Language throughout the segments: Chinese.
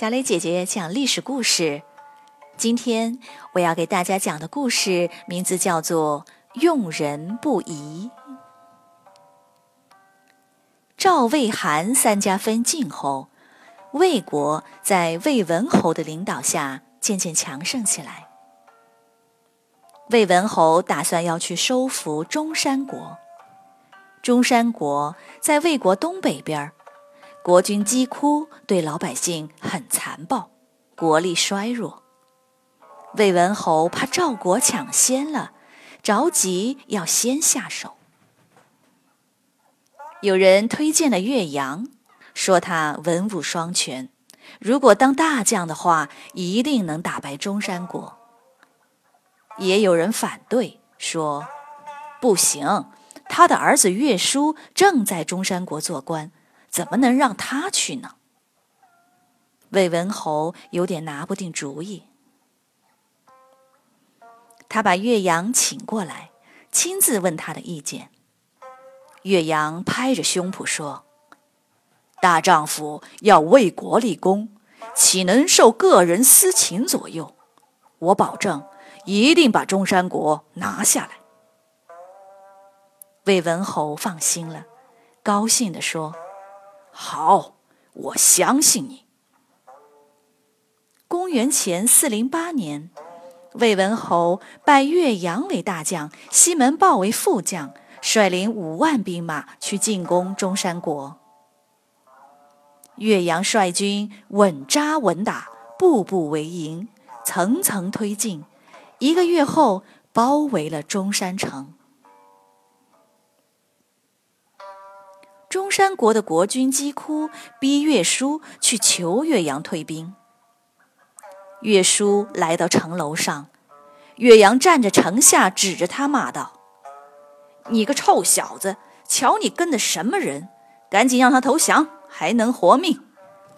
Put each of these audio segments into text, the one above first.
小磊姐姐讲历史故事。今天我要给大家讲的故事名字叫做《用人不疑》。赵、魏、韩三家分晋后，魏国在魏文侯的领导下渐渐强盛起来。魏文侯打算要去收服中山国。中山国在魏国东北边儿。国君姬哭对老百姓很残暴，国力衰弱。魏文侯怕赵国抢先了，着急要先下手。有人推荐了岳阳，说他文武双全，如果当大将的话，一定能打败中山国。也有人反对，说不行，他的儿子岳叔正在中山国做官。怎么能让他去呢？魏文侯有点拿不定主意。他把岳阳请过来，亲自问他的意见。岳阳拍着胸脯说：“大丈夫要为国立功，岂能受个人私情左右？我保证，一定把中山国拿下来。”魏文侯放心了，高兴地说。好，我相信你。公元前四零八年，魏文侯拜岳阳为大将，西门豹为副将，率领五万兵马去进攻中山国。岳阳率军稳扎稳打，步步为营，层层推进，一个月后包围了中山城。中山国的国君姬哭逼岳叔去求岳阳退兵。岳叔来到城楼上，岳阳站着城下，指着他骂道：“你个臭小子，瞧你跟的什么人！赶紧让他投降，还能活命，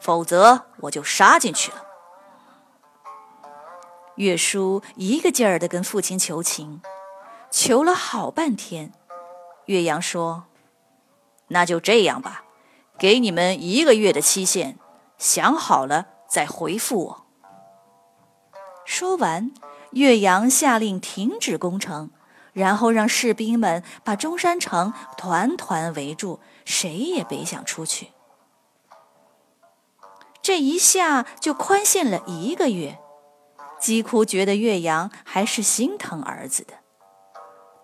否则我就杀进去了。”岳叔一个劲儿地跟父亲求情，求了好半天。岳阳说。那就这样吧，给你们一个月的期限，想好了再回复我。说完，岳阳下令停止攻城，然后让士兵们把中山城团团围住，谁也别想出去。这一下就宽限了一个月。姬哭觉得岳阳还是心疼儿子的，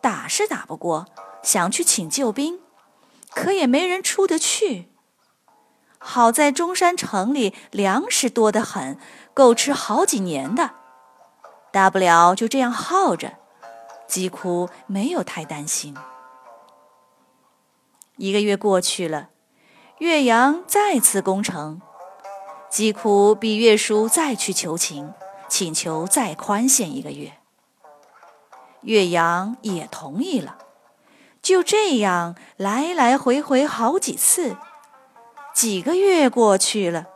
打是打不过，想去请救兵。可也没人出得去。好在中山城里粮食多得很，够吃好几年的。大不了就这样耗着。姬哭没有太担心。一个月过去了，岳阳再次攻城，姬哭逼岳叔再去求情，请求再宽限一个月。岳阳也同意了。就这样来来回回好几次，几个月过去了，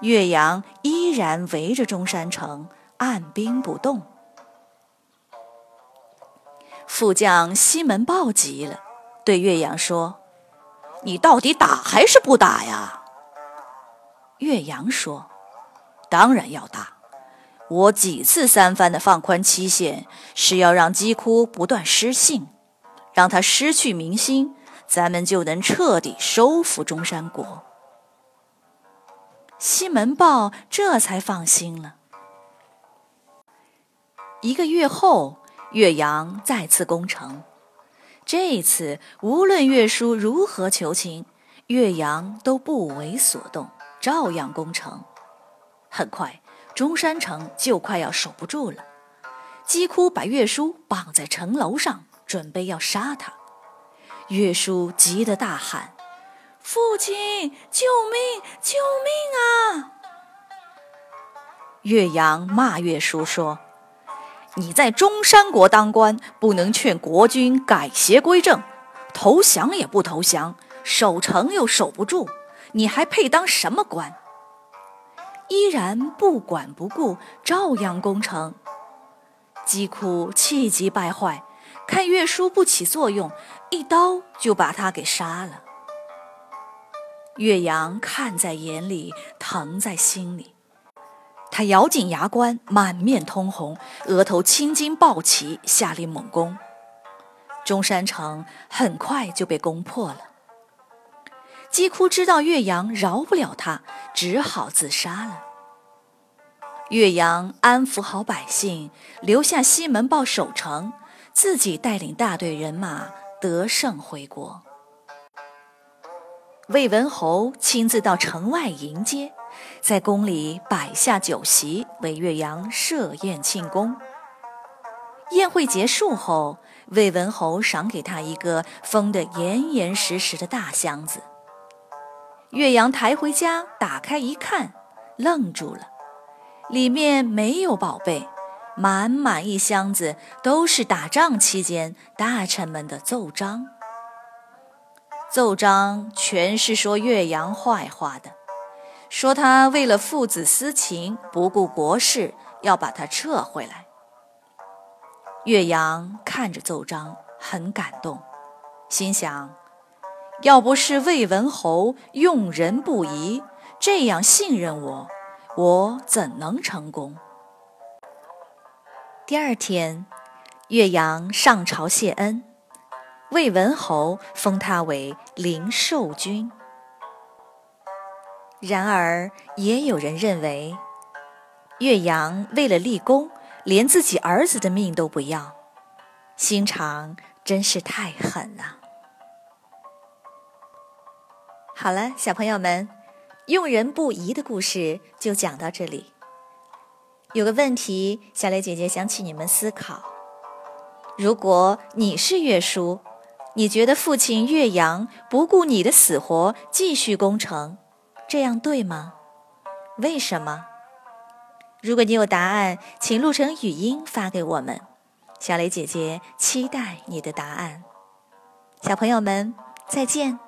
岳阳依然围着中山城，按兵不动。副将西门豹急了，对岳阳说：“你到底打还是不打呀？”岳阳说：“当然要打，我几次三番的放宽期限，是要让姬哭不断失信。”让他失去民心，咱们就能彻底收复中山国。西门豹这才放心了。一个月后，岳阳再次攻城。这一次无论岳叔如何求情，岳阳都不为所动，照样攻城。很快，中山城就快要守不住了。姬哭把岳叔绑在城楼上。准备要杀他，岳叔急得大喊：“父亲，救命！救命啊！”岳阳骂岳叔说：“你在中山国当官，不能劝国君改邪归正，投降也不投降，守城又守不住，你还配当什么官？”依然不管不顾，照样攻城。姬哭气急败坏。看岳叔不起作用，一刀就把他给杀了。岳阳看在眼里，疼在心里，他咬紧牙关，满面通红，额头青筋暴起，下令猛攻。中山城很快就被攻破了。姬哭知道岳阳饶不了他，只好自杀了。岳阳安抚好百姓，留下西门豹守城，自己带领大队人马得胜回国。魏文侯亲自到城外迎接，在宫里摆下酒席，为岳阳设宴庆功。宴会结束后，魏文侯赏给他一个封得严严实实的大箱子。岳阳抬回家，打开一看，愣住了。里面没有宝贝，满满一箱子都是打仗期间大臣们的奏章。奏章全是说岳阳坏话的，说他为了父子私情不顾国事，要把他撤回来。岳阳看着奏章，很感动，心想：要不是魏文侯用人不疑，这样信任我。我怎能成功？第二天，岳阳上朝谢恩，魏文侯封他为灵寿君。然而，也有人认为，岳阳为了立功，连自己儿子的命都不要，心肠真是太狠了。好了，小朋友们。用人不疑的故事就讲到这里。有个问题，小雷姐姐想请你们思考：如果你是岳叔，你觉得父亲岳阳不顾你的死活继续攻城，这样对吗？为什么？如果你有答案，请录成语音发给我们，小雷姐姐期待你的答案。小朋友们，再见。